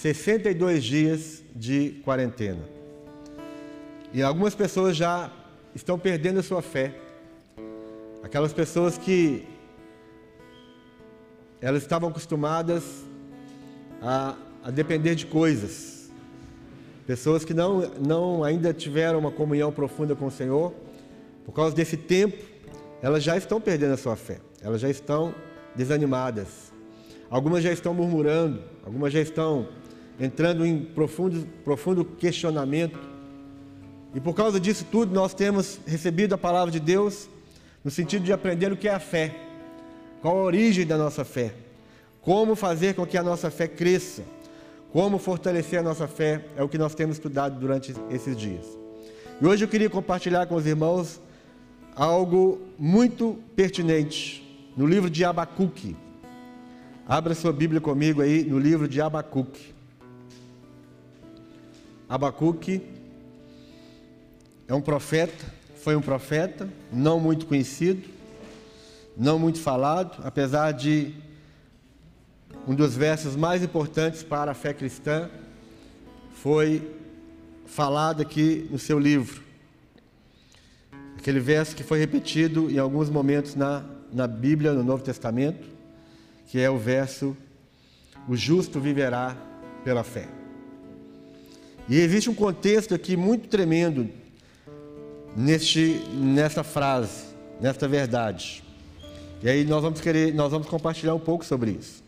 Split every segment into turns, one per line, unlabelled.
62 dias de quarentena. E algumas pessoas já estão perdendo a sua fé. Aquelas pessoas que elas estavam acostumadas a, a depender de coisas. Pessoas que não, não ainda tiveram uma comunhão profunda com o Senhor, por causa desse tempo, elas já estão perdendo a sua fé, elas já estão desanimadas. Algumas já estão murmurando, algumas já estão entrando em profundo, profundo questionamento. E por causa disso tudo, nós temos recebido a palavra de Deus no sentido de aprender o que é a fé, qual a origem da nossa fé, como fazer com que a nossa fé cresça, como fortalecer a nossa fé, é o que nós temos estudado durante esses dias. E hoje eu queria compartilhar com os irmãos algo muito pertinente no livro de Abacuque. Abra sua Bíblia comigo aí no livro de Abacuque. Abacuque é um profeta, foi um profeta, não muito conhecido, não muito falado, apesar de um dos versos mais importantes para a fé cristã foi falado aqui no seu livro. Aquele verso que foi repetido em alguns momentos na, na Bíblia, no Novo Testamento, que é o verso: O justo viverá pela fé. E existe um contexto aqui muito tremendo neste, nessa frase, nesta verdade. E aí nós vamos querer, nós vamos compartilhar um pouco sobre isso.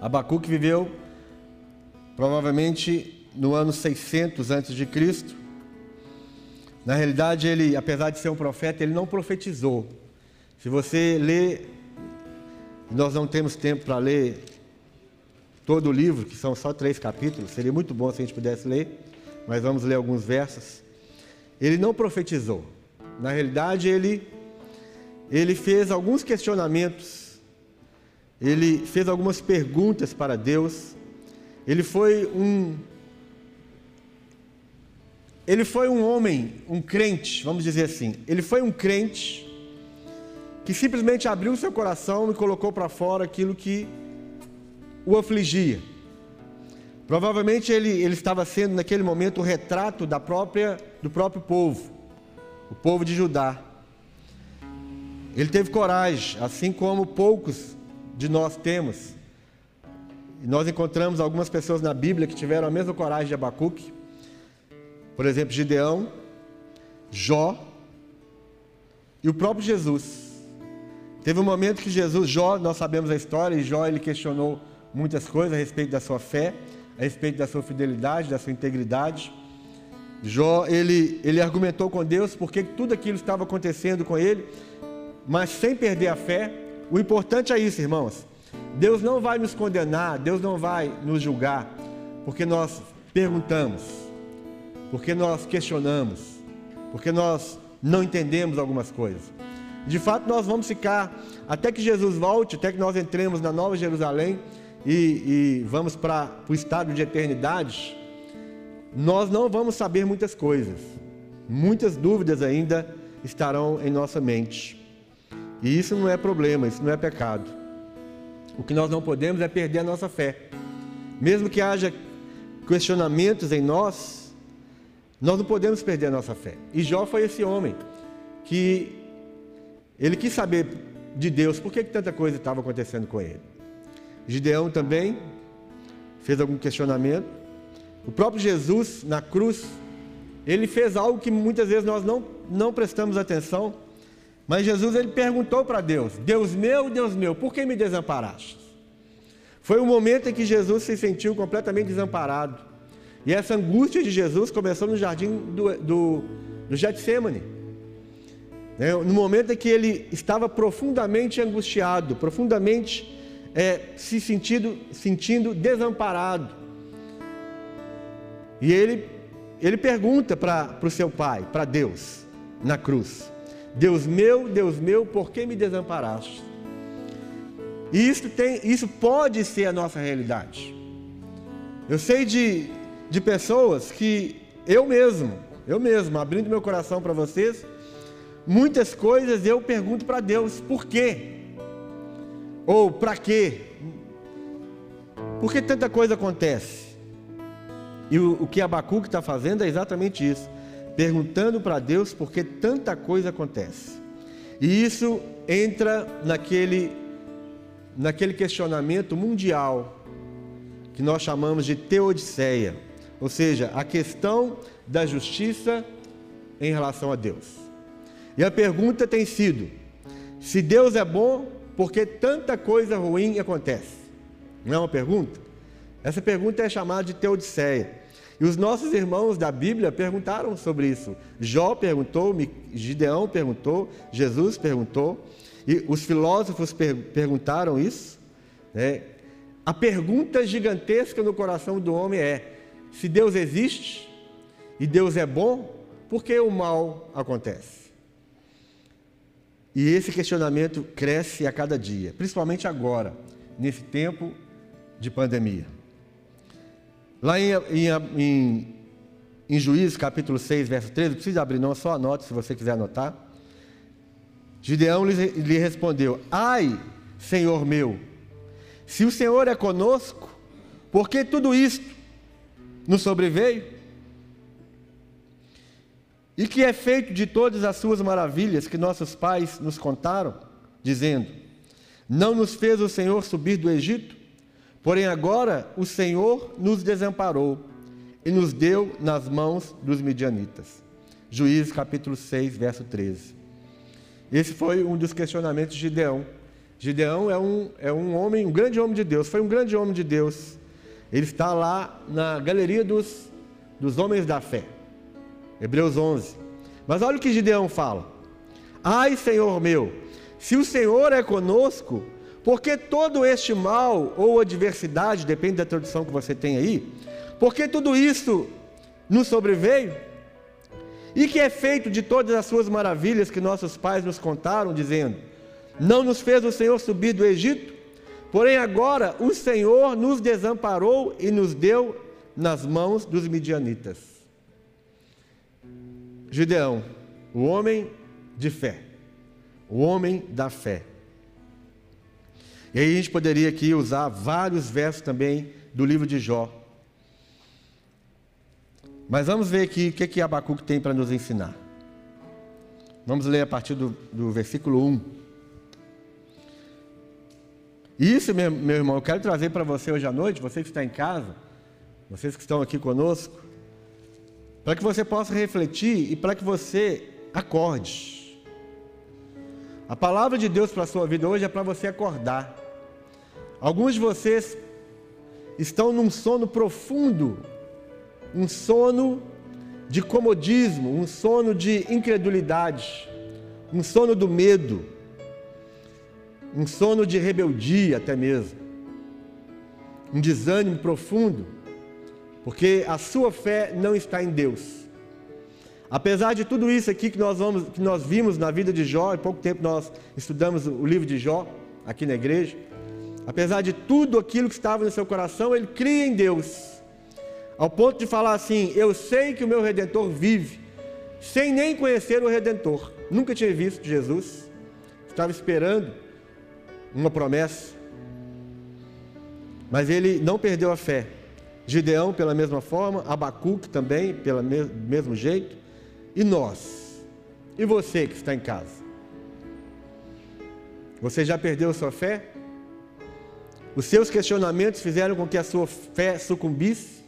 Abacuque viveu provavelmente no ano 600 antes de Cristo. Na realidade, ele, apesar de ser um profeta, ele não profetizou. Se você lê, nós não temos tempo para ler todo o livro, que são só três capítulos, seria muito bom se a gente pudesse ler, mas vamos ler alguns versos. Ele não profetizou. Na realidade, ele, ele fez alguns questionamentos, ele fez algumas perguntas para Deus. Ele foi um. Ele foi um homem, um crente, vamos dizer assim. Ele foi um crente que simplesmente abriu seu coração e colocou para fora aquilo que o afligia. Provavelmente ele, ele estava sendo naquele momento o retrato da própria, do próprio povo, o povo de Judá. Ele teve coragem, assim como poucos de nós temos. E nós encontramos algumas pessoas na Bíblia que tiveram a mesma coragem de Abacuque. Por exemplo, Gideão, Jó e o próprio Jesus. Teve um momento que Jesus, Jó, nós sabemos a história, e Jó ele questionou muitas coisas a respeito da sua fé, a respeito da sua fidelidade, da sua integridade. Jó, ele, ele argumentou com Deus porque tudo aquilo estava acontecendo com ele, mas sem perder a fé. O importante é isso, irmãos. Deus não vai nos condenar, Deus não vai nos julgar, porque nós perguntamos, porque nós questionamos, porque nós não entendemos algumas coisas. De fato, nós vamos ficar até que Jesus volte, até que nós entremos na Nova Jerusalém e, e vamos para o estado de eternidade, nós não vamos saber muitas coisas. Muitas dúvidas ainda estarão em nossa mente. E isso não é problema, isso não é pecado. O que nós não podemos é perder a nossa fé. Mesmo que haja questionamentos em nós, nós não podemos perder a nossa fé. E Jó foi esse homem que ele quis saber de Deus por que, que tanta coisa estava acontecendo com ele. Gideão também fez algum questionamento. O próprio Jesus, na cruz, ele fez algo que muitas vezes nós não, não prestamos atenção. Mas Jesus ele perguntou para Deus: Deus meu, Deus meu, por que me desamparaste? Foi um momento em que Jesus se sentiu completamente desamparado. E essa angústia de Jesus começou no jardim do, do, do Getsemane. Né? No momento em que ele estava profundamente angustiado, profundamente é, se sentindo, sentindo desamparado. E ele, ele pergunta para o seu pai, para Deus, na cruz: Deus meu, Deus meu, por que me desamparaste? E isso, tem, isso pode ser a nossa realidade. Eu sei de, de pessoas que eu mesmo, eu mesmo, abrindo meu coração para vocês, muitas coisas eu pergunto para Deus, por quê? Ou para quê? Por que tanta coisa acontece? E o, o que Abacuque está fazendo é exatamente isso, perguntando para Deus por que tanta coisa acontece. E isso entra naquele, naquele questionamento mundial que nós chamamos de teodiceia, ou seja, a questão da justiça em relação a Deus. E a pergunta tem sido: se Deus é bom, por que tanta coisa ruim acontece? Não é uma pergunta? Essa pergunta é chamada de teodiceia. E os nossos irmãos da Bíblia perguntaram sobre isso. Jó perguntou, Gideão perguntou, Jesus perguntou, e os filósofos per perguntaram isso. Né? A pergunta gigantesca no coração do homem é: se Deus existe e Deus é bom, por que o mal acontece? E esse questionamento cresce a cada dia, principalmente agora, nesse tempo de pandemia. Lá em, em, em, em Juízes, capítulo 6, verso 13, não precisa abrir não, só anote se você quiser anotar. Gideão lhe, lhe respondeu: Ai, Senhor meu, se o Senhor é conosco, por que tudo isto nos sobreveio? E que é feito de todas as suas maravilhas que nossos pais nos contaram, dizendo: Não nos fez o Senhor subir do Egito? Porém agora o Senhor nos desamparou e nos deu nas mãos dos midianitas. Juízes capítulo 6, verso 13. Esse foi um dos questionamentos de Gideão Gideão é um, é um homem, um grande homem de Deus, foi um grande homem de Deus. Ele está lá na galeria dos, dos homens da fé. Hebreus 11. Mas olha o que Gideão fala: Ai, Senhor meu, se o Senhor é conosco, por que todo este mal ou adversidade, depende da tradução que você tem aí, por que tudo isso nos sobreveio? E que é feito de todas as suas maravilhas que nossos pais nos contaram, dizendo: não nos fez o Senhor subir do Egito? Porém, agora o Senhor nos desamparou e nos deu nas mãos dos midianitas. Gideão, o homem de fé, o homem da fé. E aí a gente poderia aqui usar vários versos também do livro de Jó. Mas vamos ver aqui o que, que Abacuque tem para nos ensinar. Vamos ler a partir do, do versículo 1. Isso, meu, meu irmão, eu quero trazer para você hoje à noite, você que está em casa, vocês que estão aqui conosco, para que você possa refletir e para que você acorde. A palavra de Deus para a sua vida hoje é para você acordar. Alguns de vocês estão num sono profundo, um sono de comodismo, um sono de incredulidade, um sono do medo um sono de rebeldia até mesmo, um desânimo profundo, porque a sua fé não está em Deus. Apesar de tudo isso aqui que nós, vamos, que nós vimos na vida de Jó, há pouco tempo nós estudamos o livro de Jó aqui na igreja, apesar de tudo aquilo que estava no seu coração, ele cria em Deus, ao ponto de falar assim: Eu sei que o meu redentor vive, sem nem conhecer o redentor, nunca tinha visto Jesus, estava esperando uma promessa. Mas ele não perdeu a fé. Gideão, pela mesma forma, Abacuque também, pelo mesmo jeito. E nós? E você que está em casa? Você já perdeu a sua fé? Os seus questionamentos fizeram com que a sua fé sucumbisse?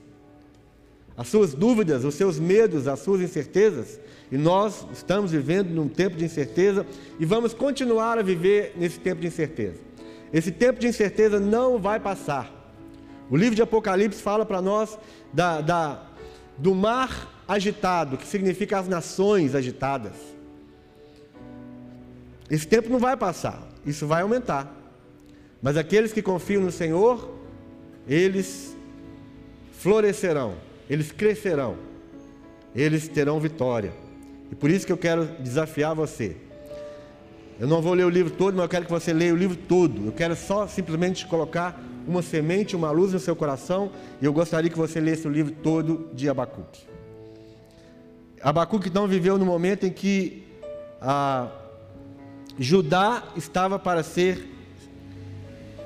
As suas dúvidas, os seus medos, as suas incertezas? E nós estamos vivendo num tempo de incerteza e vamos continuar a viver nesse tempo de incerteza. Esse tempo de incerteza não vai passar. O livro de Apocalipse fala para nós da, da, do mar agitado, que significa as nações agitadas. Esse tempo não vai passar, isso vai aumentar. Mas aqueles que confiam no Senhor, eles florescerão, eles crescerão, eles terão vitória. E por isso que eu quero desafiar você. Eu não vou ler o livro todo, mas eu quero que você leia o livro todo. Eu quero só simplesmente colocar uma semente, uma luz no seu coração, e eu gostaria que você lesse o livro todo de Abacuque. Abacuque não viveu no momento em que Judá estava para ser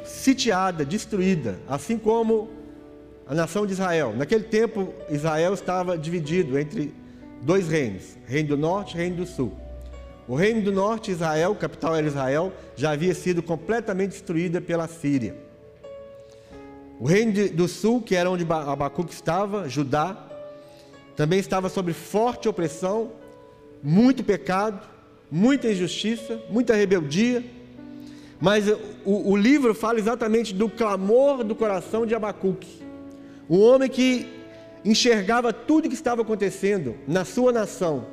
sitiada, destruída, assim como a nação de Israel. Naquele tempo, Israel estava dividido entre dois reinos: Reino do Norte e Reino do Sul. O Reino do Norte, Israel, capital era Israel, já havia sido completamente destruída pela Síria. O Reino do Sul, que era onde Abacuque estava, Judá, também estava sob forte opressão, muito pecado, muita injustiça, muita rebeldia. Mas o, o livro fala exatamente do clamor do coração de Abacuque um homem que enxergava tudo que estava acontecendo na sua nação.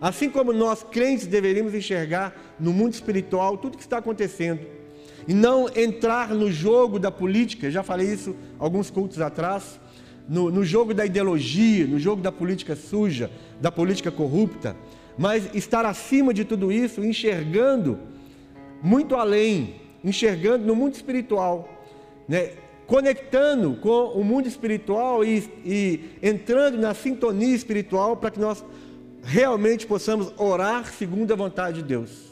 Assim como nós crentes deveríamos enxergar no mundo espiritual tudo que está acontecendo. E não entrar no jogo da política, já falei isso alguns cultos atrás, no, no jogo da ideologia, no jogo da política suja, da política corrupta, mas estar acima de tudo isso, enxergando muito além, enxergando no mundo espiritual, né? conectando com o mundo espiritual e, e entrando na sintonia espiritual para que nós realmente possamos orar segundo a vontade de Deus.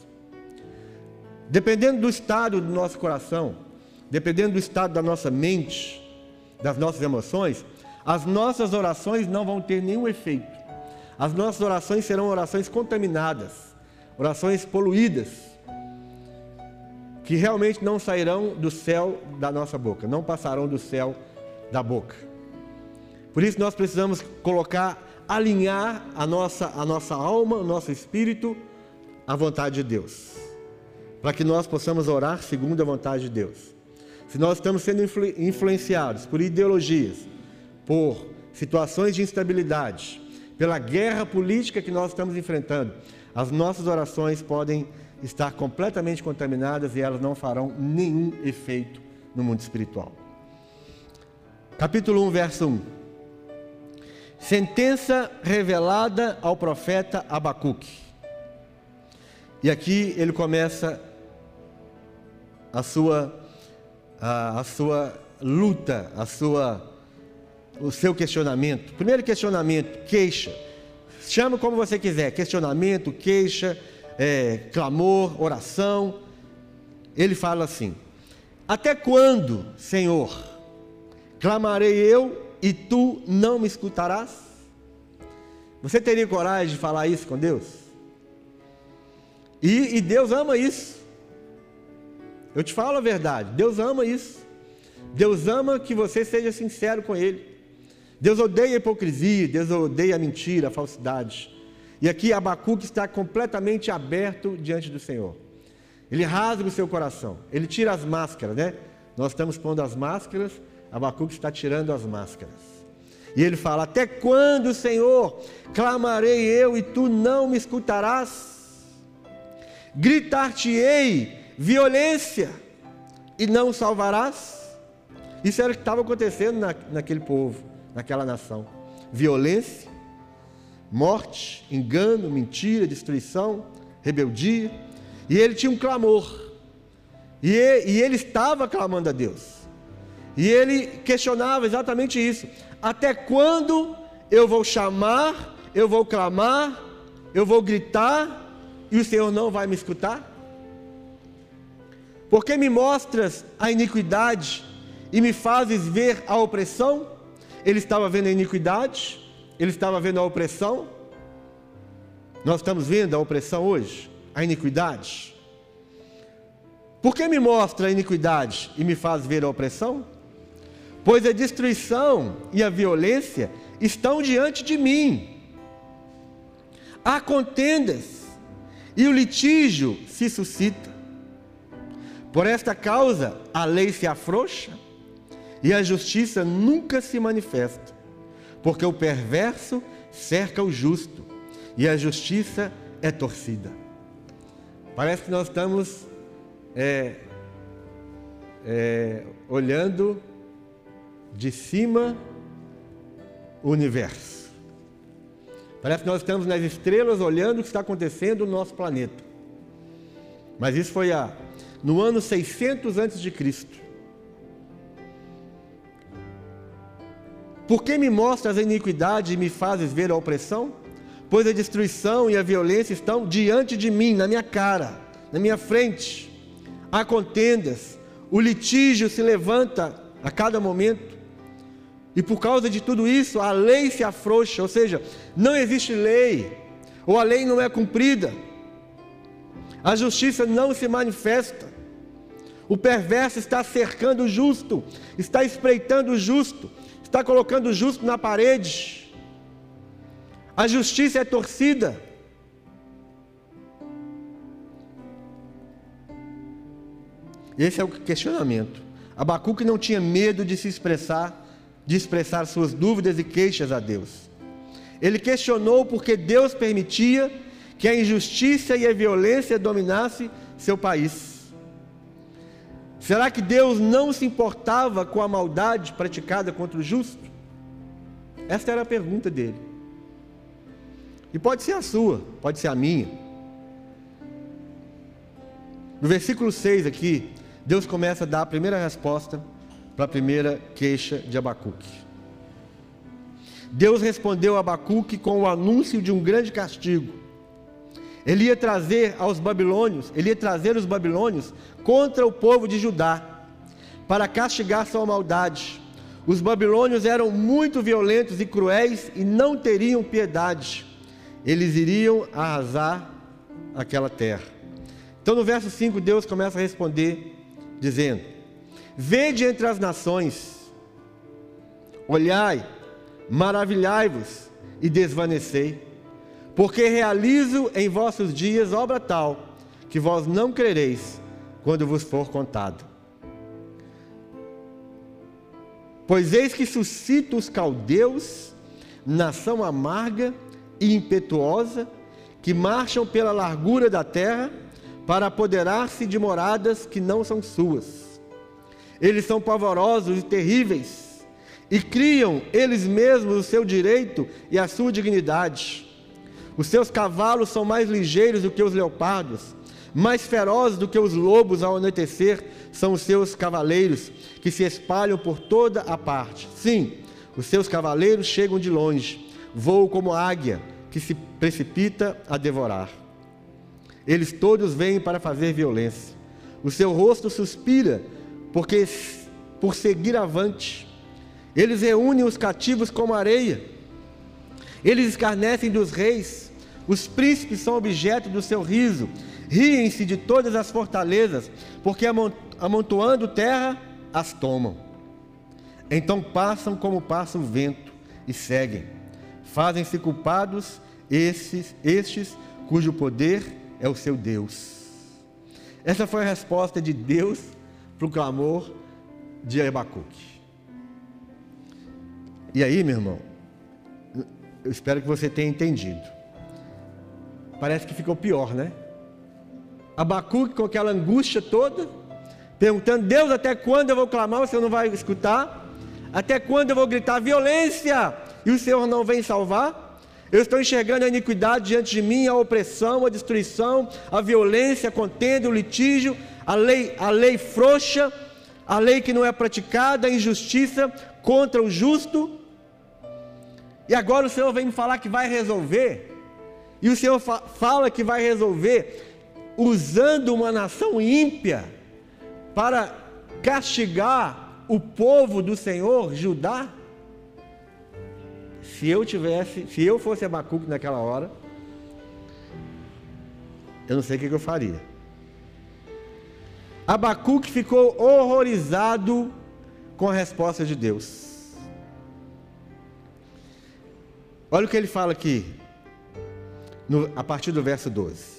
Dependendo do estado do nosso coração, dependendo do estado da nossa mente, das nossas emoções, as nossas orações não vão ter nenhum efeito. As nossas orações serão orações contaminadas, orações poluídas que realmente não sairão do céu da nossa boca, não passarão do céu da boca. Por isso nós precisamos colocar, alinhar a nossa, a nossa alma, o nosso espírito à vontade de Deus, para que nós possamos orar segundo a vontade de Deus. Se nós estamos sendo influ, influenciados por ideologias, por situações de instabilidade, pela guerra política que nós estamos enfrentando, as nossas orações podem estar completamente contaminadas e elas não farão nenhum efeito no mundo espiritual. Capítulo 1, verso 1. Sentença revelada ao profeta Abacuque. E aqui ele começa a sua a, a sua luta, a sua o seu questionamento. Primeiro questionamento, queixa. Chama como você quiser, questionamento, queixa, é, clamor, oração. Ele fala assim: Até quando, Senhor, clamarei eu e tu não me escutarás? Você teria coragem de falar isso com Deus? E, e Deus ama isso. Eu te falo a verdade, Deus ama isso. Deus ama que você seja sincero com Ele. Deus odeia a hipocrisia, Deus odeia a mentira, a falsidade. E aqui Abacuque está completamente aberto diante do Senhor. Ele rasga o seu coração, ele tira as máscaras, né? Nós estamos pondo as máscaras, Abacuque está tirando as máscaras. E ele fala: Até quando, Senhor, clamarei eu e tu não me escutarás? Gritar-te-ei violência e não salvarás? Isso era o que estava acontecendo na, naquele povo, naquela nação: violência morte, engano, mentira, destruição, rebeldia. E ele tinha um clamor. E e ele estava clamando a Deus. E ele questionava exatamente isso: até quando eu vou chamar, eu vou clamar, eu vou gritar e o Senhor não vai me escutar? Porque me mostras a iniquidade e me fazes ver a opressão? Ele estava vendo a iniquidade, ele estava vendo a opressão. Nós estamos vendo a opressão hoje, a iniquidade. Por que me mostra a iniquidade e me faz ver a opressão? Pois a destruição e a violência estão diante de mim. Há contendas e o litígio se suscita. Por esta causa, a lei se afrouxa e a justiça nunca se manifesta porque o perverso cerca o justo e a justiça é torcida. Parece que nós estamos é, é, olhando de cima o universo. Parece que nós estamos nas estrelas olhando o que está acontecendo no nosso planeta. Mas isso foi a, no ano 600 antes de Cristo. Por que me mostras a iniquidade e me fazes ver a opressão? Pois a destruição e a violência estão diante de mim, na minha cara, na minha frente. Há contendas, o litígio se levanta a cada momento, e por causa de tudo isso, a lei se afrouxa, ou seja, não existe lei, ou a lei não é cumprida, a justiça não se manifesta, o perverso está cercando o justo, está espreitando o justo, está colocando o justo na parede, a justiça é torcida. Esse é o questionamento. Abacuque não tinha medo de se expressar, de expressar suas dúvidas e queixas a Deus. Ele questionou porque Deus permitia que a injustiça e a violência dominasse seu país. Será que Deus não se importava com a maldade praticada contra o justo? Esta era a pergunta dele. E pode ser a sua, pode ser a minha. No versículo 6 aqui, Deus começa a dar a primeira resposta para a primeira queixa de Abacuque. Deus respondeu a Abacuque com o anúncio de um grande castigo. Ele ia trazer aos babilônios, ele ia trazer os babilônios contra o povo de Judá, para castigar sua maldade. Os babilônios eram muito violentos e cruéis e não teriam piedade. Eles iriam arrasar aquela terra. Então no verso 5 Deus começa a responder dizendo: Vede entre as nações, olhai, maravilhai-vos e desvanecei, porque realizo em vossos dias obra tal, que vós não crereis quando vos for contado. Pois eis que suscito os caldeus, nação amarga e impetuosa, que marcham pela largura da terra, para apoderar-se de moradas que não são suas. Eles são pavorosos e terríveis, e criam eles mesmos o seu direito e a sua dignidade. Os seus cavalos são mais ligeiros do que os leopardos, mais ferozes do que os lobos ao anoitecer são os seus cavaleiros, que se espalham por toda a parte. Sim, os seus cavaleiros chegam de longe, voam como águia, que se precipita a devorar. Eles todos vêm para fazer violência. O seu rosto suspira, porque por seguir avante. Eles reúnem os cativos como areia. Eles escarnecem dos reis. Os príncipes são objeto do seu riso. Riem-se de todas as fortalezas, porque amontoando terra, as tomam. Então passam como passa o vento e seguem. Fazem-se culpados esses, estes cujo poder é o seu Deus. Essa foi a resposta de Deus para o clamor de Abacuque. E aí, meu irmão, eu espero que você tenha entendido. Parece que ficou pior, né? Abacuque com aquela angústia toda, perguntando: Deus, até quando eu vou clamar? O Senhor não vai escutar? Até quando eu vou gritar violência e o Senhor não vem salvar? Eu estou enxergando a iniquidade diante de mim, a opressão, a destruição, a violência, a contenda, o litígio, a lei, a lei frouxa, a lei que não é praticada, a injustiça contra o justo. E agora o Senhor vem me falar que vai resolver. E o Senhor fa fala que vai resolver usando uma nação ímpia para castigar o povo do Senhor, Judá. Se eu tivesse, se eu fosse Abacuque naquela hora, eu não sei o que eu faria. Abacuque ficou horrorizado com a resposta de Deus. Olha o que ele fala aqui, no, a partir do verso 12.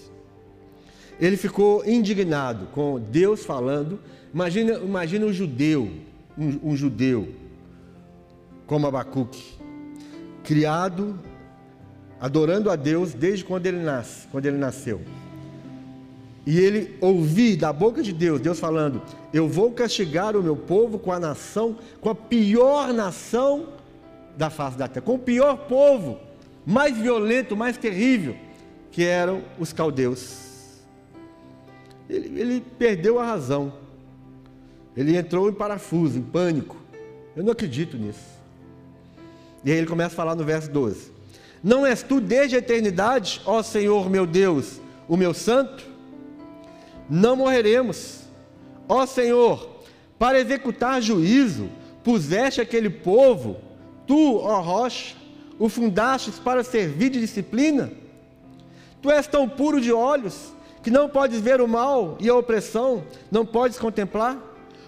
Ele ficou indignado com Deus falando. Imagina, imagina um judeu, um, um judeu como Abacuque criado adorando a Deus desde quando ele nasce, quando ele nasceu. E ele ouvir da boca de Deus, Deus falando: "Eu vou castigar o meu povo com a nação, com a pior nação da face da terra, com o pior povo, mais violento, mais terrível, que eram os caldeus." Ele, ele perdeu a razão. Ele entrou em parafuso, em pânico. Eu não acredito nisso. E aí ele começa a falar no verso 12: Não és tu desde a eternidade, ó Senhor meu Deus, o meu santo? Não morreremos. Ó Senhor, para executar juízo, puseste aquele povo, tu, ó rocha, o fundastes para servir de disciplina? Tu és tão puro de olhos que não podes ver o mal e a opressão, não podes contemplar?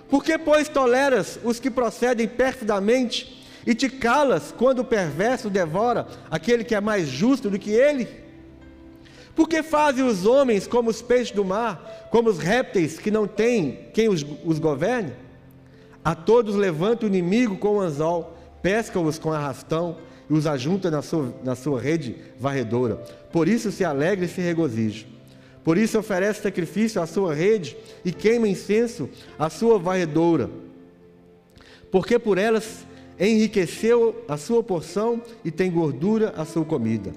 Por que, pois, toleras os que procedem perfidamente e te calas quando o perverso devora aquele que é mais justo do que ele? Por que fazem os homens como os peixes do mar, como os répteis que não têm quem os, os governe? A todos levanta o inimigo com o anzol, pesca-os com arrastão e os ajunta na sua, na sua rede varredora. Por isso se alegra e se regozija. Por isso oferece sacrifício à sua rede e queima incenso à sua varredora. Porque por elas enriqueceu a sua porção e tem gordura a sua comida.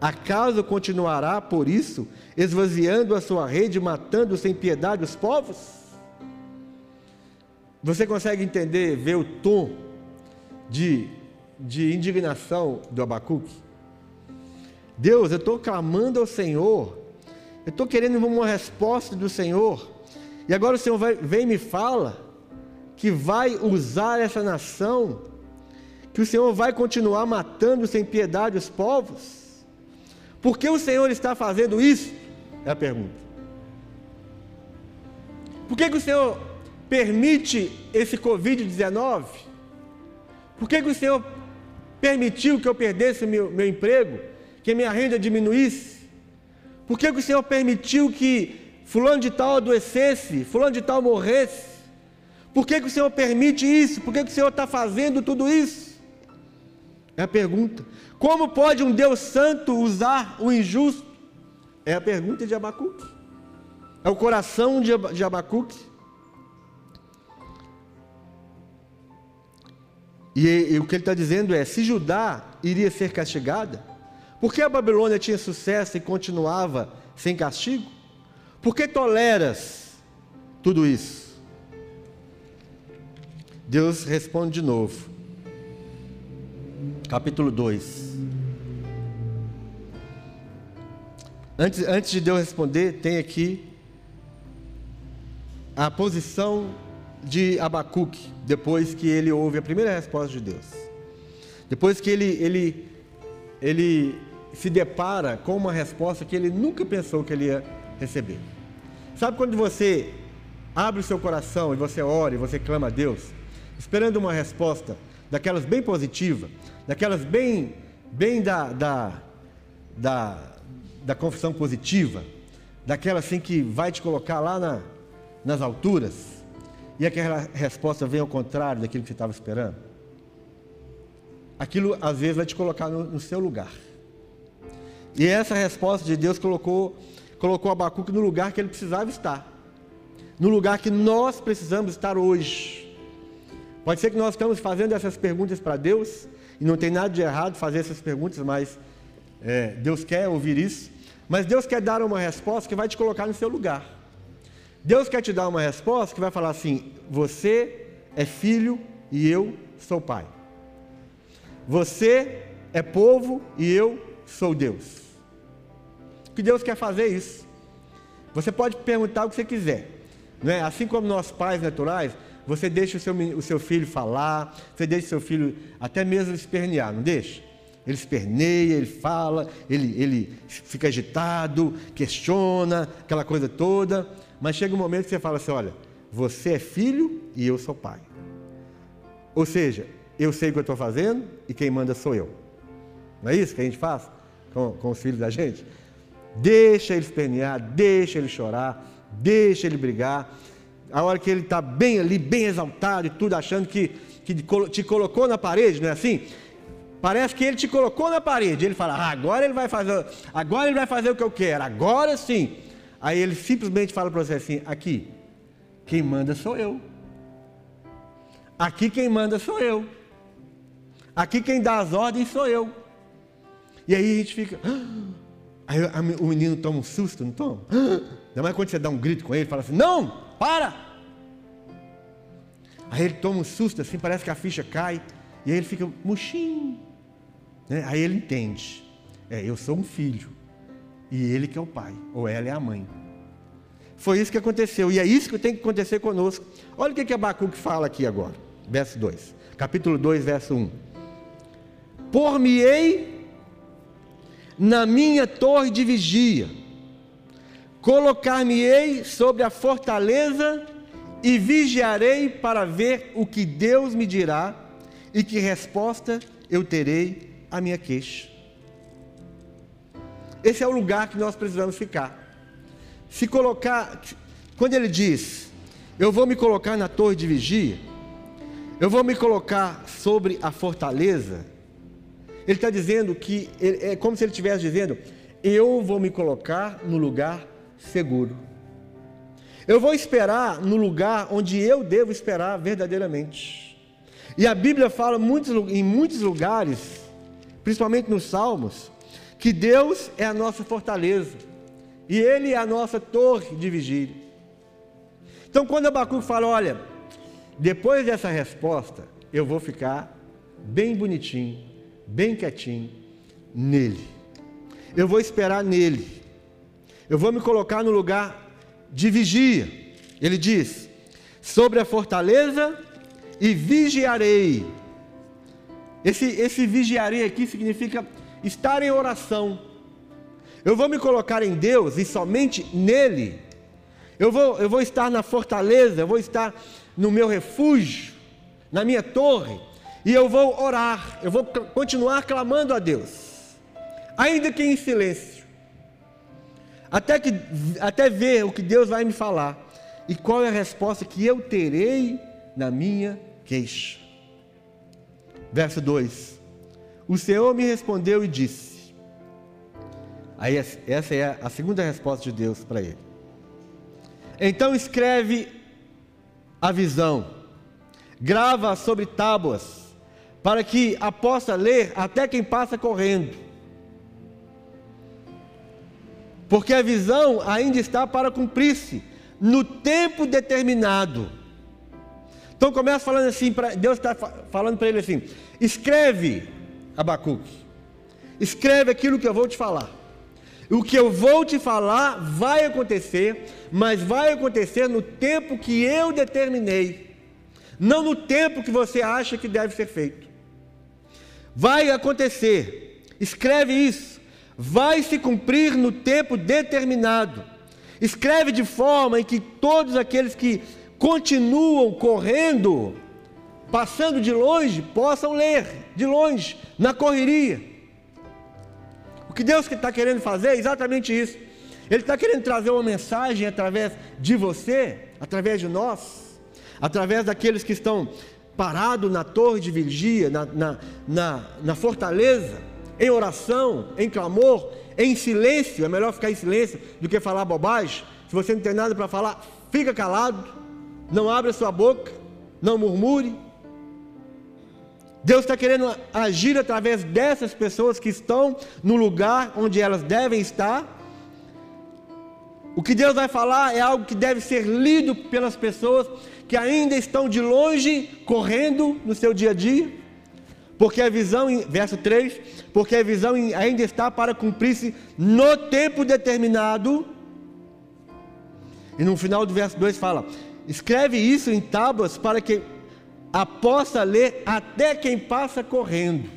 Acaso continuará, por isso, esvaziando a sua rede, matando sem piedade os povos? Você consegue entender, ver o tom de, de indignação do Abacuque? Deus, eu estou clamando ao Senhor eu estou querendo uma resposta do Senhor. E agora o Senhor vai, vem e me fala que vai usar essa nação, que o Senhor vai continuar matando sem piedade os povos. Por que o Senhor está fazendo isso? É a pergunta. Por que, que o Senhor permite esse Covid-19? Por que, que o Senhor permitiu que eu perdesse meu, meu emprego, que minha renda diminuísse? Por que, que o Senhor permitiu que fulano de tal adoecesse, fulano de tal morresse? Por que, que o Senhor permite isso? Por que, que o Senhor está fazendo tudo isso? É a pergunta. Como pode um Deus santo usar o injusto? É a pergunta de Abacuque. É o coração de Abacuque. E, e o que ele está dizendo é: se Judá iria ser castigada, por que a Babilônia tinha sucesso e continuava sem castigo? Por que toleras tudo isso? Deus responde de novo. Capítulo 2. Antes, antes de Deus responder, tem aqui a posição de Abacuque, depois que ele ouve a primeira resposta de Deus. Depois que ele, ele, ele se depara com uma resposta que ele nunca pensou que ele ia receber. Sabe quando você abre o seu coração e você ora e você clama a Deus, esperando uma resposta daquelas bem positiva, daquelas bem, bem da, da, da, da confissão positiva, daquela assim que vai te colocar lá na, nas alturas, e aquela resposta vem ao contrário daquilo que você estava esperando? Aquilo às vezes vai te colocar no, no seu lugar. E essa resposta de Deus colocou, colocou Abacuque no lugar que ele precisava estar. No lugar que nós precisamos estar hoje. Pode ser que nós estamos fazendo essas perguntas para Deus, e não tem nada de errado fazer essas perguntas, mas é, Deus quer ouvir isso. Mas Deus quer dar uma resposta que vai te colocar no seu lugar. Deus quer te dar uma resposta que vai falar assim: você é filho e eu sou pai. Você é povo e eu sou Deus que Deus quer fazer isso. Você pode perguntar o que você quiser. Não é? Assim como nós pais naturais, você deixa o seu, o seu filho falar, você deixa o seu filho até mesmo espernear, não deixa? Ele esperneia, ele fala, ele, ele fica agitado, questiona, aquela coisa toda. Mas chega um momento que você fala assim: olha, você é filho e eu sou pai. Ou seja, eu sei o que eu estou fazendo e quem manda sou eu. Não é isso que a gente faz com, com os filhos da gente? Deixa ele espernear, deixa ele chorar, deixa ele brigar. A hora que ele está bem ali, bem exaltado e tudo, achando que, que te colocou na parede, não é assim? Parece que ele te colocou na parede. Ele fala, ah, agora ele vai fazer, agora ele vai fazer o que eu quero, agora sim. Aí ele simplesmente fala para você assim: aqui, quem manda sou eu. Aqui quem manda sou eu. Aqui quem dá as ordens sou eu. E aí a gente fica. Aí o menino toma um susto, não toma? Ainda mais quando você dá um grito com ele, fala assim: Não, para! Aí ele toma um susto assim, parece que a ficha cai, e aí ele fica murchinho. Né? Aí ele entende: É, eu sou um filho, e ele que é o pai, ou ela é a mãe. Foi isso que aconteceu. E é isso que tem que acontecer conosco. Olha o que, que Abacuque fala aqui agora. Verso 2. Capítulo 2, verso 1. Por-me-ei na minha torre de vigia, colocar-me-ei sobre a fortaleza e vigiarei para ver o que Deus me dirá e que resposta eu terei à minha queixa. Esse é o lugar que nós precisamos ficar. Se colocar, quando ele diz, eu vou me colocar na torre de vigia, eu vou me colocar sobre a fortaleza, ele está dizendo que, é como se ele estivesse dizendo, eu vou me colocar no lugar seguro. Eu vou esperar no lugar onde eu devo esperar verdadeiramente. E a Bíblia fala muitos, em muitos lugares, principalmente nos Salmos, que Deus é a nossa fortaleza e Ele é a nossa torre de vigília. Então, quando Abacuque fala, olha, depois dessa resposta, eu vou ficar bem bonitinho, bem quietinho nele. Eu vou esperar nele. Eu vou me colocar no lugar de vigia. Ele diz: sobre a fortaleza e vigiarei. Esse, esse vigiarei aqui significa estar em oração. Eu vou me colocar em Deus e somente nele. Eu vou, eu vou estar na fortaleza, eu vou estar no meu refúgio, na minha torre, e eu vou orar, eu vou continuar clamando a Deus, ainda que em silêncio, até, que, até ver o que Deus vai me falar e qual é a resposta que eu terei na minha queixa. Verso 2: O Senhor me respondeu e disse, aí essa é a segunda resposta de Deus para ele. Então escreve a visão, grava sobre tábuas, para que a possa ler até quem passa correndo. Porque a visão ainda está para cumprir-se no tempo determinado. Então começa falando assim, Deus está falando para ele assim: escreve, Abacuque, escreve aquilo que eu vou te falar. O que eu vou te falar vai acontecer, mas vai acontecer no tempo que eu determinei, não no tempo que você acha que deve ser feito. Vai acontecer, escreve isso, vai se cumprir no tempo determinado. Escreve de forma em que todos aqueles que continuam correndo, passando de longe, possam ler de longe, na correria. O que Deus está querendo fazer é exatamente isso. Ele está querendo trazer uma mensagem através de você, através de nós, através daqueles que estão parados na torre de vigia, na, na, na, na fortaleza, em oração, em clamor, em silêncio. É melhor ficar em silêncio do que falar bobagem. Se você não tem nada para falar, fica calado não abra sua boca, não murmure. Deus está querendo agir através dessas pessoas que estão no lugar onde elas devem estar. O que Deus vai falar é algo que deve ser lido pelas pessoas que ainda estão de longe, correndo no seu dia a dia. Porque a visão, verso 3, porque a visão ainda está para cumprir-se no tempo determinado. E no final do verso 2 fala: Escreve isso em tábuas para que a possa ler até quem passa correndo.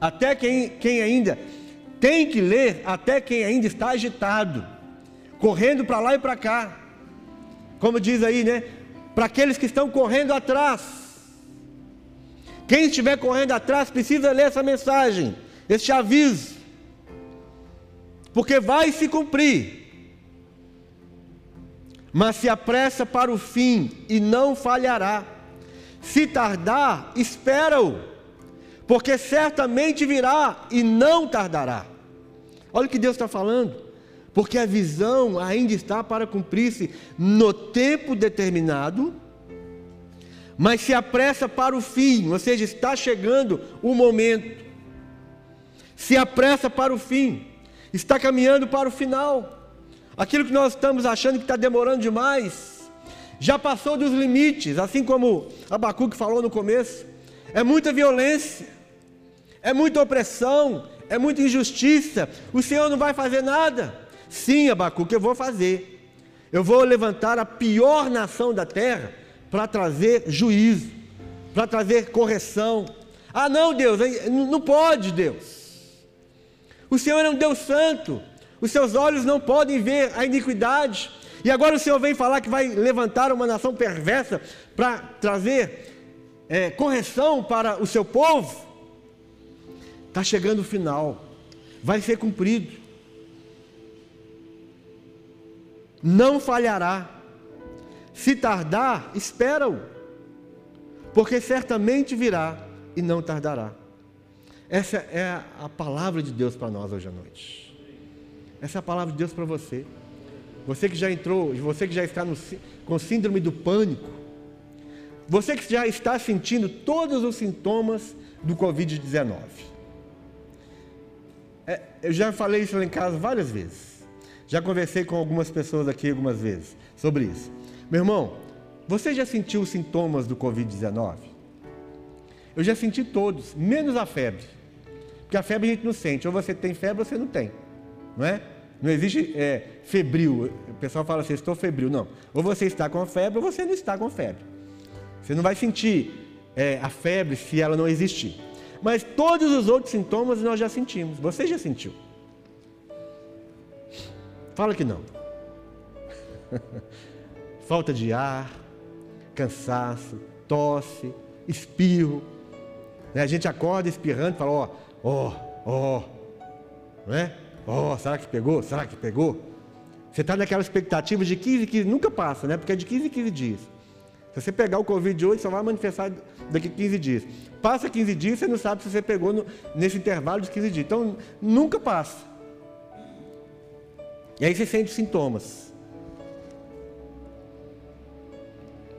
Até quem, quem ainda tem que ler, até quem ainda está agitado, correndo para lá e para cá. Como diz aí, né? Para aqueles que estão correndo atrás. Quem estiver correndo atrás precisa ler essa mensagem, este aviso. Porque vai se cumprir mas se apressa para o fim e não falhará. Se tardar, espera-o, porque certamente virá e não tardará. Olha o que Deus está falando, porque a visão ainda está para cumprir-se no tempo determinado, mas se apressa para o fim, ou seja, está chegando o momento. Se apressa para o fim, está caminhando para o final. Aquilo que nós estamos achando que está demorando demais, já passou dos limites, assim como Abacuque falou no começo. É muita violência, é muita opressão, é muita injustiça. O Senhor não vai fazer nada. Sim, Abacuque, eu vou fazer. Eu vou levantar a pior nação da terra para trazer juízo, para trazer correção. Ah, não, Deus, não pode, Deus. O Senhor é um Deus santo. Os seus olhos não podem ver a iniquidade. E agora o Senhor vem falar que vai levantar uma nação perversa para trazer é, correção para o seu povo. Está chegando o final, vai ser cumprido. Não falhará. Se tardar, espera-o, porque certamente virá e não tardará. Essa é a palavra de Deus para nós hoje à noite. Essa é a palavra de Deus para você. Você que já entrou, você que já está no, com síndrome do pânico, você que já está sentindo todos os sintomas do Covid-19. É, eu já falei isso lá em casa várias vezes. Já conversei com algumas pessoas aqui algumas vezes sobre isso. Meu irmão, você já sentiu os sintomas do Covid-19? Eu já senti todos, menos a febre. Porque a febre a gente não sente. Ou você tem febre ou você não tem. Não é? Não existe é, febril. O pessoal fala assim, estou febril. Não. Ou você está com febre ou você não está com febre. Você não vai sentir é, a febre se ela não existir. Mas todos os outros sintomas nós já sentimos. Você já sentiu? Fala que não. Falta de ar, cansaço, tosse, espirro. Né? A gente acorda espirrando e fala, ó, ó, ó. Não é? Oh, será que pegou? Será que pegou? Você está naquela expectativa de 15, 15, nunca passa, né? Porque é de 15 em 15 dias. Se você pegar o Covid hoje, só vai manifestar daqui a 15 dias. Passa 15 dias, você não sabe se você pegou no, nesse intervalo de 15 dias. Então, nunca passa. E aí você sente sintomas.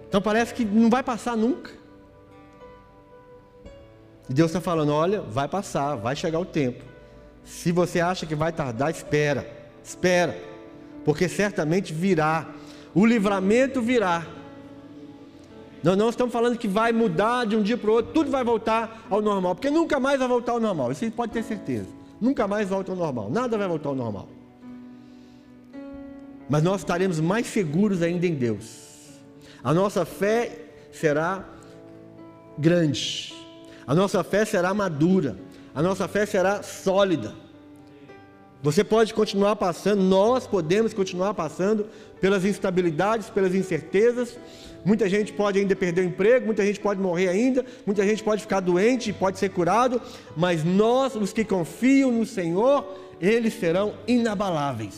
Então parece que não vai passar nunca. E Deus está falando: olha, vai passar, vai chegar o tempo. Se você acha que vai tardar, espera, espera, porque certamente virá. O livramento virá. Nós não estamos falando que vai mudar de um dia para o outro, tudo vai voltar ao normal, porque nunca mais vai voltar ao normal, isso pode ter certeza. Nunca mais volta ao normal, nada vai voltar ao normal. Mas nós estaremos mais seguros ainda em Deus. A nossa fé será grande, a nossa fé será madura, a nossa fé será sólida. Você pode continuar passando, nós podemos continuar passando pelas instabilidades, pelas incertezas, Muita gente pode ainda perder o emprego, muita gente pode morrer ainda, muita gente pode ficar doente e pode ser curado, mas nós, os que confiam no Senhor, eles serão inabaláveis.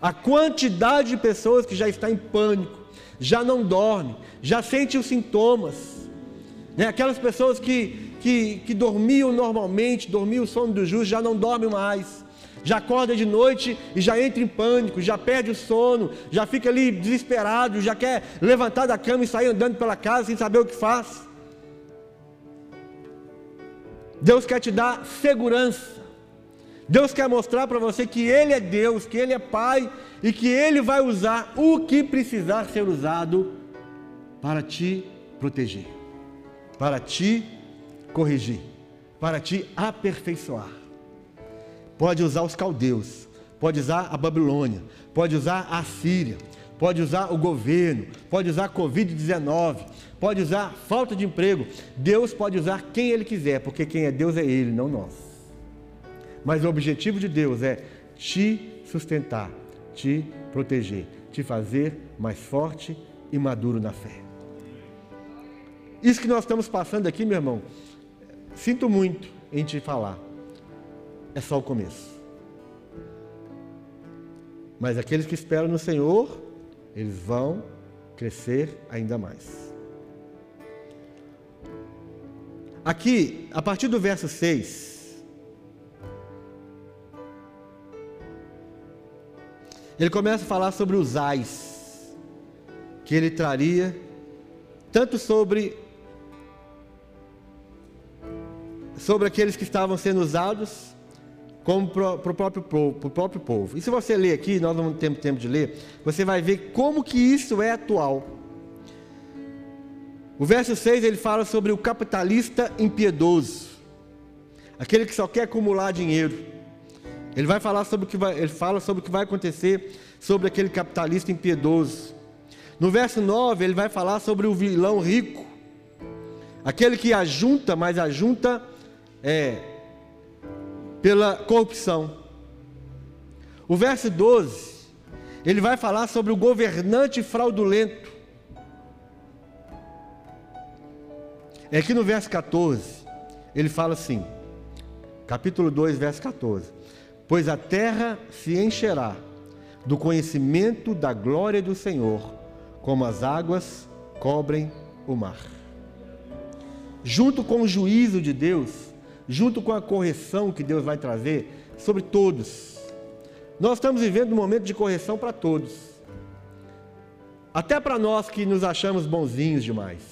A quantidade de pessoas que já está em pânico, já não dorme, já sente os sintomas, né? aquelas pessoas que, que, que dormiam normalmente, dormiam o sono do justo, já não dormem mais já acorda de noite e já entra em pânico, já perde o sono, já fica ali desesperado, já quer levantar da cama e sair andando pela casa sem saber o que faz. Deus quer te dar segurança. Deus quer mostrar para você que Ele é Deus, que Ele é Pai e que Ele vai usar o que precisar ser usado para te proteger, para te corrigir, para te aperfeiçoar. Pode usar os caldeus, pode usar a Babilônia, pode usar a Síria, pode usar o governo, pode usar a Covid-19, pode usar falta de emprego. Deus pode usar quem Ele quiser, porque quem é Deus é Ele, não nós. Mas o objetivo de Deus é te sustentar, te proteger, te fazer mais forte e maduro na fé. Isso que nós estamos passando aqui, meu irmão, sinto muito em te falar é só o começo. Mas aqueles que esperam no Senhor, eles vão crescer ainda mais. Aqui, a partir do verso 6, ele começa a falar sobre os ais que ele traria, tanto sobre sobre aqueles que estavam sendo usados, como para o próprio, povo, próprio povo. E se você ler aqui, nós não temos tempo de ler, você vai ver como que isso é atual. O verso 6 ele fala sobre o capitalista impiedoso, aquele que só quer acumular dinheiro, Ele vai falar sobre o que vai, ele fala sobre o que vai acontecer sobre aquele capitalista impiedoso. No verso 9, ele vai falar sobre o vilão rico. Aquele que ajunta, mas ajunta é, pela corrupção. O verso 12, ele vai falar sobre o governante fraudulento. É aqui no verso 14, ele fala assim, capítulo 2, verso 14: Pois a terra se encherá do conhecimento da glória do Senhor, como as águas cobrem o mar. Junto com o juízo de Deus, junto com a correção que Deus vai trazer sobre todos. Nós estamos vivendo um momento de correção para todos. Até para nós que nos achamos bonzinhos demais.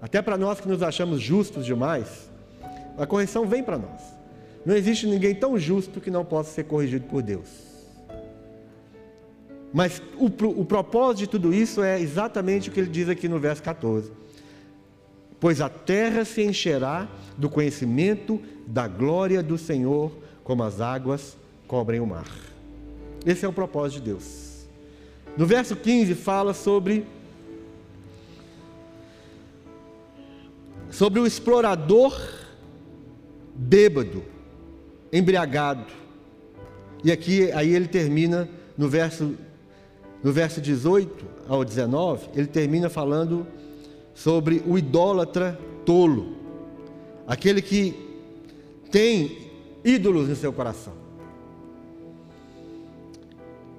Até para nós que nos achamos justos demais, a correção vem para nós. Não existe ninguém tão justo que não possa ser corrigido por Deus. Mas o, o propósito de tudo isso é exatamente o que ele diz aqui no verso 14: Pois a terra se encherá do conhecimento da glória do Senhor, como as águas cobrem o mar. Esse é o propósito de Deus. No verso 15 fala sobre sobre o explorador bêbado, embriagado. E aqui aí ele termina no verso no verso 18 ao 19, ele termina falando sobre o idólatra tolo, aquele que tem ídolos no seu coração.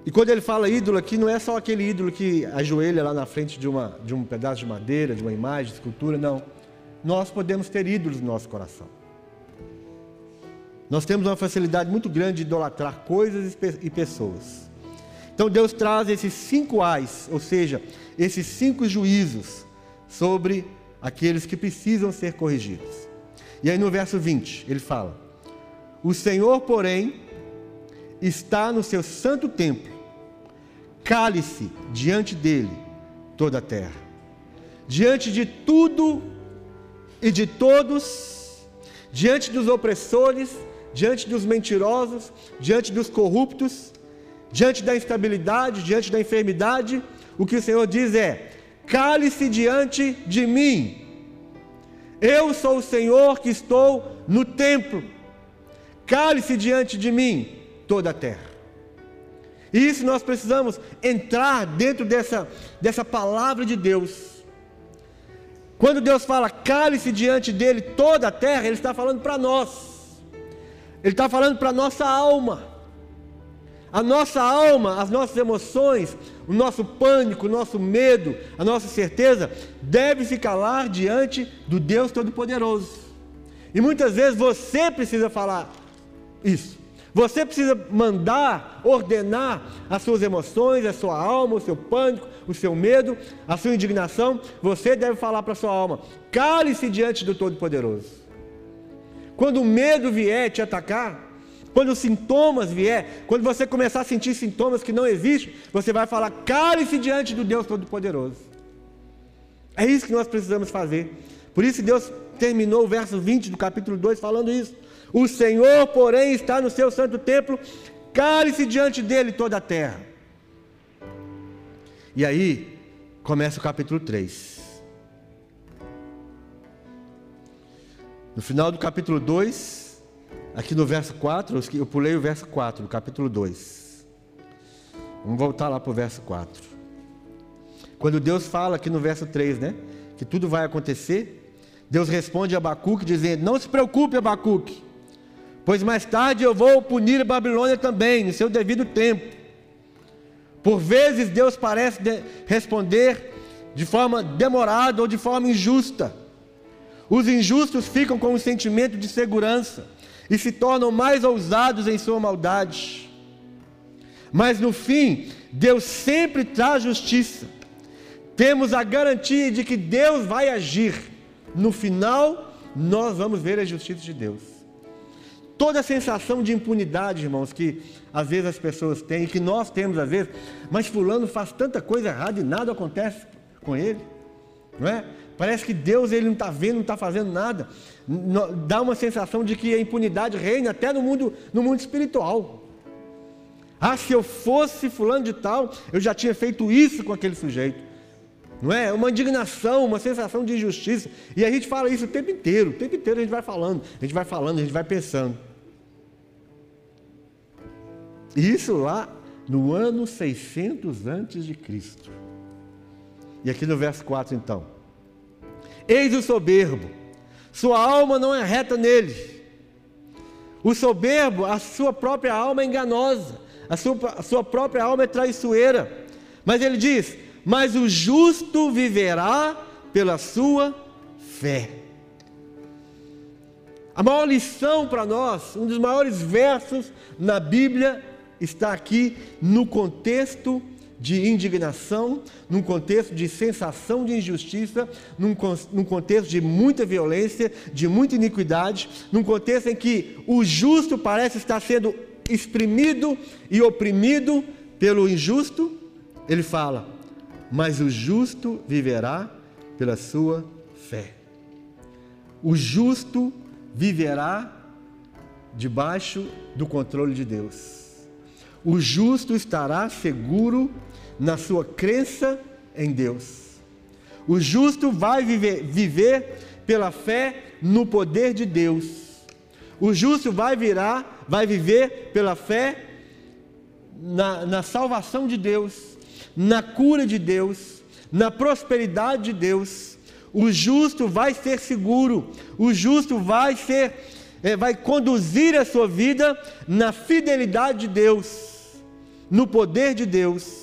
E quando ele fala ídolo aqui, não é só aquele ídolo que ajoelha lá na frente de, uma, de um pedaço de madeira, de uma imagem, de escultura, não nós podemos ter ídolos no nosso coração. Nós temos uma facilidade muito grande de idolatrar coisas e pessoas. Então Deus traz esses cinco ais, ou seja, esses cinco juízos sobre aqueles que precisam ser corrigidos. E aí no verso 20 ele fala: O Senhor, porém, está no seu santo templo, cale-se diante dele toda a terra, diante de tudo e de todos, diante dos opressores, diante dos mentirosos, diante dos corruptos, diante da instabilidade, diante da enfermidade, o que o Senhor diz é: cale-se diante de mim. Eu sou o Senhor que estou no templo. Cale-se diante de mim toda a terra. E isso nós precisamos entrar dentro dessa, dessa palavra de Deus quando Deus fala, cale-se diante dele toda a terra, Ele está falando para nós. Ele está falando para a nossa alma. A nossa alma, as nossas emoções, o nosso pânico, o nosso medo, a nossa certeza, deve se calar diante do Deus Todo-Poderoso. E muitas vezes você precisa falar isso. Você precisa mandar, ordenar as suas emoções, a sua alma, o seu pânico, o seu medo, a sua indignação. Você deve falar para a sua alma: cale-se diante do Todo-Poderoso. Quando o medo vier te atacar, quando os sintomas vier, quando você começar a sentir sintomas que não existem, você vai falar: cale-se diante do Deus Todo-Poderoso. É isso que nós precisamos fazer. Por isso Deus terminou o verso 20 do capítulo 2 falando isso. O Senhor, porém, está no seu santo templo, cale-se diante dele toda a terra. E aí começa o capítulo 3. No final do capítulo 2, aqui no verso 4, eu pulei o verso 4 do capítulo 2. Vamos voltar lá para o verso 4. Quando Deus fala aqui no verso 3, né? Que tudo vai acontecer, Deus responde a Abacuque dizendo: Não se preocupe, Abacuque Pois mais tarde eu vou punir a Babilônia também, no seu devido tempo. Por vezes Deus parece de responder de forma demorada ou de forma injusta. Os injustos ficam com um sentimento de segurança e se tornam mais ousados em sua maldade. Mas no fim, Deus sempre traz justiça. Temos a garantia de que Deus vai agir. No final, nós vamos ver a justiça de Deus toda a sensação de impunidade, irmãos, que às vezes as pessoas têm, que nós temos às vezes, mas fulano faz tanta coisa errada e nada acontece com ele, não é? Parece que Deus ele não está vendo, não está fazendo nada. Dá uma sensação de que a impunidade reina até no mundo, no mundo espiritual. Ah, se eu fosse fulano de tal, eu já tinha feito isso com aquele sujeito. Não é? Uma indignação, uma sensação de injustiça. E a gente fala isso o tempo inteiro, o tempo inteiro a gente vai falando, a gente vai falando, a gente vai pensando. Isso lá no ano 600 antes de Cristo. E aqui no verso 4 então. Eis o soberbo, sua alma não é reta nele. O soberbo, a sua própria alma é enganosa a sua, a sua própria alma é traiçoeira. Mas ele diz: Mas o justo viverá pela sua fé. A maior lição para nós, um dos maiores versos na Bíblia, está aqui no contexto de indignação, num contexto de sensação de injustiça, num, num, contexto de muita violência, de muita iniquidade, num contexto em que o justo parece estar sendo exprimido e oprimido pelo injusto, ele fala: Mas o justo viverá pela sua fé. O justo viverá debaixo do controle de Deus. O justo estará seguro na sua crença em Deus. O justo vai viver, viver pela fé no poder de Deus o justo vai virar, vai viver pela fé na, na salvação de Deus, na cura de Deus, na prosperidade de Deus. O justo vai ser seguro, o justo vai ser, é, vai conduzir a sua vida na fidelidade de Deus, no poder de Deus.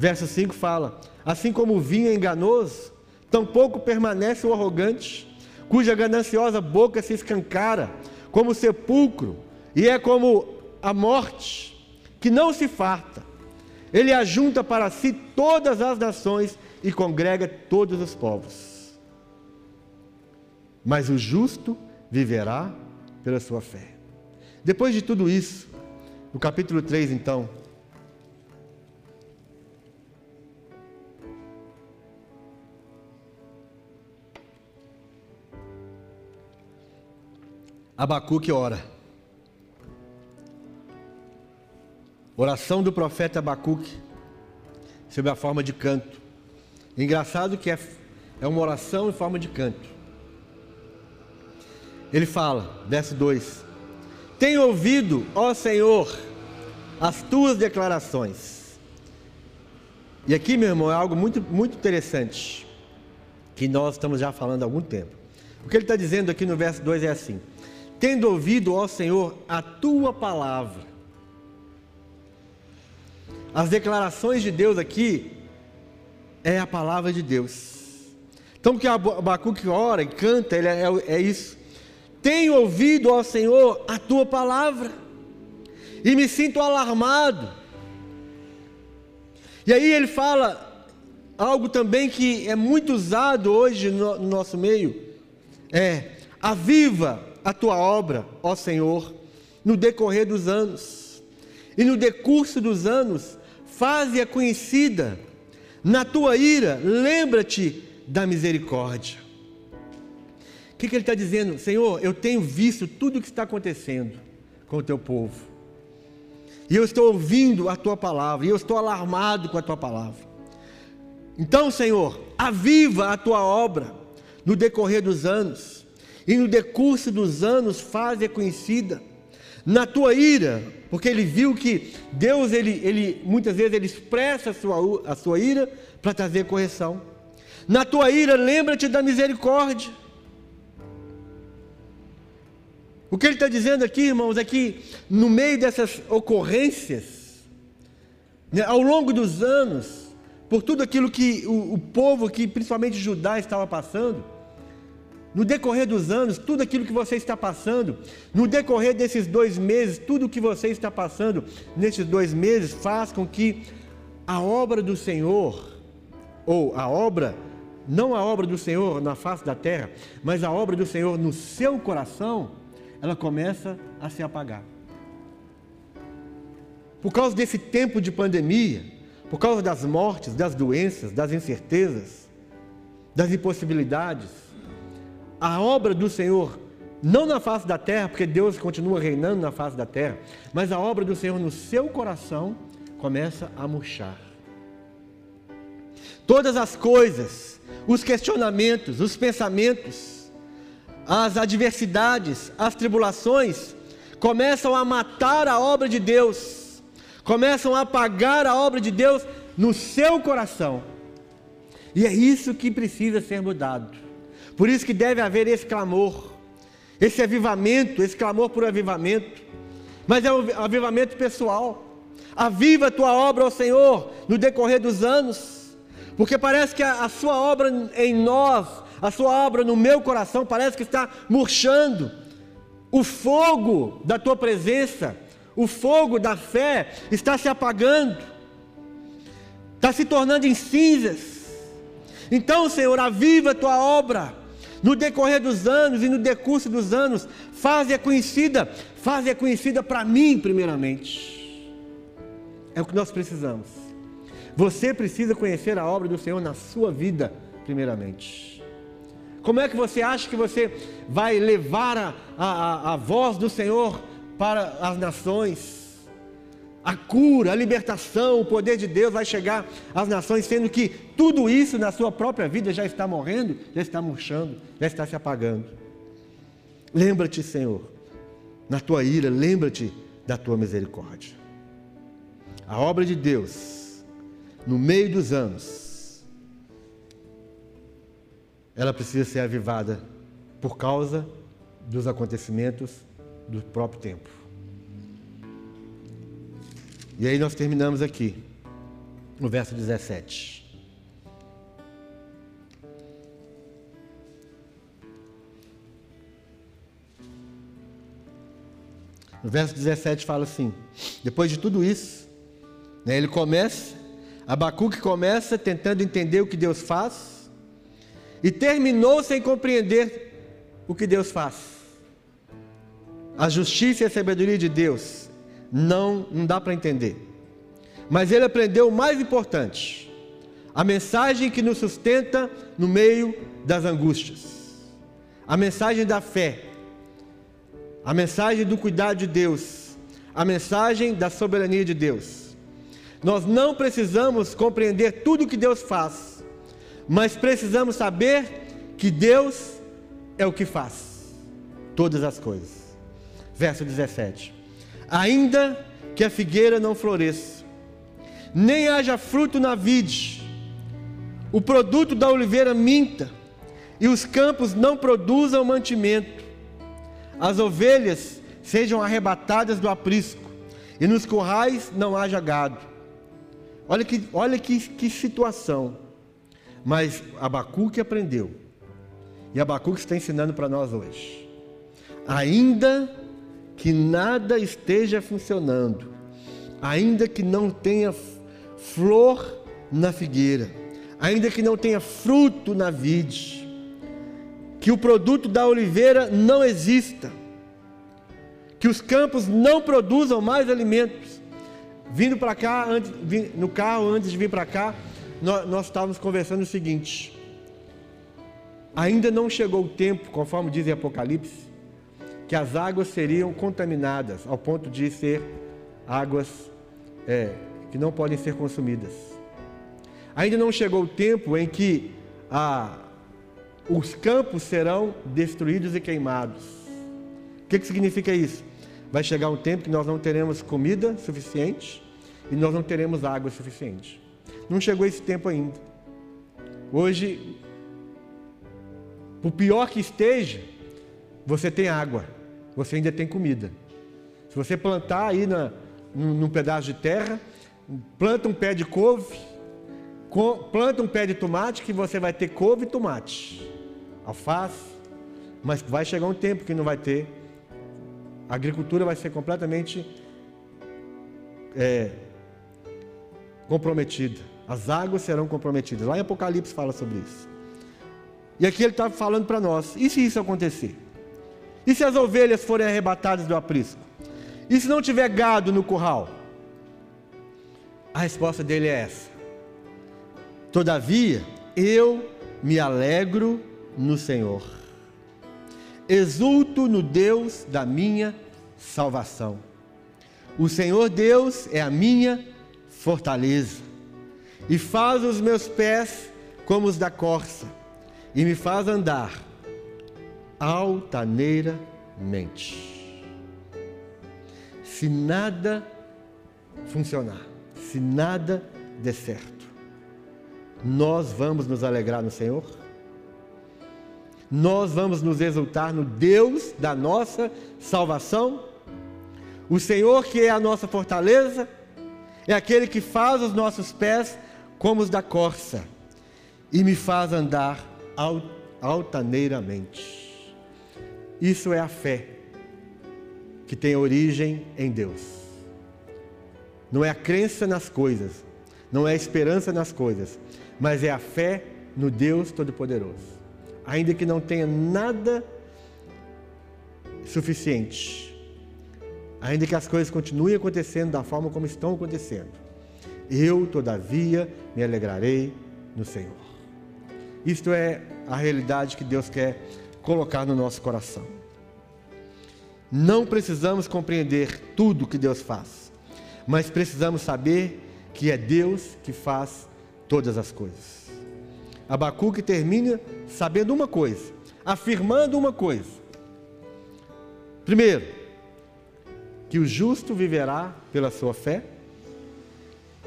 Verso 5 fala: Assim como o vinho é enganoso, tampouco permanece o arrogante cuja gananciosa boca se escancara, como sepulcro, e é como a morte, que não se farta. Ele ajunta para si todas as nações e congrega todos os povos. Mas o justo viverá pela sua fé. Depois de tudo isso, no capítulo 3, então, Abacuque ora. Oração do profeta Abacuque sobre a forma de canto. Engraçado que é, é uma oração em forma de canto. Ele fala, verso 2: Tenho ouvido, ó Senhor, as tuas declarações. E aqui, meu irmão, é algo muito, muito interessante, que nós estamos já falando há algum tempo. O que ele está dizendo aqui no verso 2 é assim: tendo ouvido, ó Senhor, a tua palavra. As declarações de Deus aqui é a palavra de Deus. Então, o que Abacuque ora e canta, ele é, é, isso. Tenho ouvido, ó Senhor, a tua palavra, e me sinto alarmado. E aí ele fala algo também que é muito usado hoje no, no nosso meio: é aviva a tua obra, ó Senhor, no decorrer dos anos. E no decurso dos anos, faze-a conhecida. Na tua ira, lembra-te da misericórdia. O que, que ele está dizendo? Senhor, eu tenho visto tudo o que está acontecendo com o teu povo. E eu estou ouvindo a tua palavra, e eu estou alarmado com a tua palavra. Então, Senhor, aviva a tua obra no decorrer dos anos e no decurso dos anos faz conhecida. Na tua ira, porque ele viu que Deus, ele, ele muitas vezes ele expressa a sua, a sua ira para trazer correção. Na tua ira, lembra-te da misericórdia. O que ele está dizendo aqui, irmãos, é que no meio dessas ocorrências, né, ao longo dos anos, por tudo aquilo que o, o povo, que principalmente Judá, estava passando, no decorrer dos anos, tudo aquilo que você está passando, no decorrer desses dois meses, tudo o que você está passando nesses dois meses, faz com que a obra do Senhor, ou a obra, não a obra do Senhor na face da terra, mas a obra do Senhor no seu coração, ela começa a se apagar. Por causa desse tempo de pandemia, por causa das mortes, das doenças, das incertezas, das impossibilidades, a obra do Senhor, não na face da terra, porque Deus continua reinando na face da terra, mas a obra do Senhor no seu coração começa a murchar. Todas as coisas, os questionamentos, os pensamentos, as adversidades, as tribulações, começam a matar a obra de Deus, começam a apagar a obra de Deus no seu coração. E é isso que precisa ser mudado. Por isso que deve haver esse clamor, esse avivamento, esse clamor por avivamento. Mas é um avivamento pessoal. Aviva a tua obra Senhor no decorrer dos anos, porque parece que a, a sua obra em nós, a sua obra no meu coração, parece que está murchando. O fogo da tua presença, o fogo da fé está se apagando, está se tornando em cinzas. Então, Senhor, aviva a tua obra no decorrer dos anos e no decurso dos anos, faze-a conhecida, faze-a conhecida para mim, primeiramente. É o que nós precisamos. Você precisa conhecer a obra do Senhor na sua vida, primeiramente. Como é que você acha que você vai levar a, a, a voz do Senhor para as nações? A cura, a libertação, o poder de Deus vai chegar às nações, sendo que tudo isso na sua própria vida já está morrendo, já está murchando, já está se apagando. Lembra-te, Senhor, na tua ira, lembra-te da tua misericórdia. A obra de Deus, no meio dos anos, ela precisa ser avivada por causa dos acontecimentos do próprio tempo. E aí nós terminamos aqui, no verso 17. No verso 17 fala assim: depois de tudo isso, né, ele começa, Abacuque começa tentando entender o que Deus faz, e terminou sem compreender o que Deus faz. A justiça e a sabedoria de Deus não, não dá para entender. Mas ele aprendeu o mais importante: a mensagem que nos sustenta no meio das angústias, a mensagem da fé, a mensagem do cuidado de Deus, a mensagem da soberania de Deus. Nós não precisamos compreender tudo o que Deus faz, mas precisamos saber que Deus é o que faz todas as coisas. Verso 17 ainda que a figueira não floresça, nem haja fruto na vide, o produto da oliveira minta, e os campos não produzam mantimento, as ovelhas sejam arrebatadas do aprisco, e nos currais não haja gado. Olha que, olha que, que situação. Mas Abacuque aprendeu. E Abacuque está ensinando para nós hoje. Ainda que nada esteja funcionando, ainda que não tenha flor na figueira, ainda que não tenha fruto na vide, que o produto da oliveira não exista, que os campos não produzam mais alimentos. Vindo para cá, antes, no carro, antes de vir para cá, nós, nós estávamos conversando o seguinte: ainda não chegou o tempo, conforme diz em Apocalipse, que as águas seriam contaminadas ao ponto de ser águas é, que não podem ser consumidas. Ainda não chegou o tempo em que a, os campos serão destruídos e queimados. O que, que significa isso? Vai chegar um tempo que nós não teremos comida suficiente e nós não teremos água suficiente. Não chegou esse tempo ainda. Hoje, por pior que esteja, você tem água você ainda tem comida. Se você plantar aí na, num, num pedaço de terra, planta um pé de couve, planta um pé de tomate, que você vai ter couve e tomate, alface, mas vai chegar um tempo que não vai ter. A agricultura vai ser completamente é, comprometida. As águas serão comprometidas. Lá em Apocalipse fala sobre isso. E aqui ele está falando para nós: e se isso acontecer? E se as ovelhas forem arrebatadas do aprisco? E se não tiver gado no curral? A resposta dele é essa: Todavia, eu me alegro no Senhor. Exulto no Deus da minha salvação. O Senhor Deus é a minha fortaleza e faz os meus pés como os da corça e me faz andar altaneiramente. Se nada funcionar, se nada der certo, nós vamos nos alegrar no Senhor? Nós vamos nos exultar no Deus da nossa salvação? O Senhor, que é a nossa fortaleza, é aquele que faz os nossos pés como os da corça e me faz andar altaneiramente. Isso é a fé que tem origem em Deus. Não é a crença nas coisas, não é a esperança nas coisas, mas é a fé no Deus Todo-Poderoso. Ainda que não tenha nada suficiente, ainda que as coisas continuem acontecendo da forma como estão acontecendo, eu, todavia, me alegrarei no Senhor. Isto é a realidade que Deus quer colocar no nosso coração. Não precisamos compreender tudo que Deus faz, mas precisamos saber que é Deus que faz todas as coisas. Abacuque termina sabendo uma coisa, afirmando uma coisa. Primeiro, que o justo viverá pela sua fé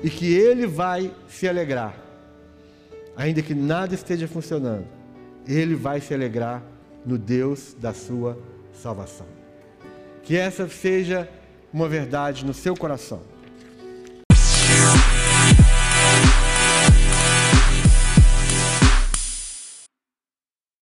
e que ele vai se alegrar, ainda que nada esteja funcionando, ele vai se alegrar no Deus da sua salvação. Que essa seja uma verdade no seu coração.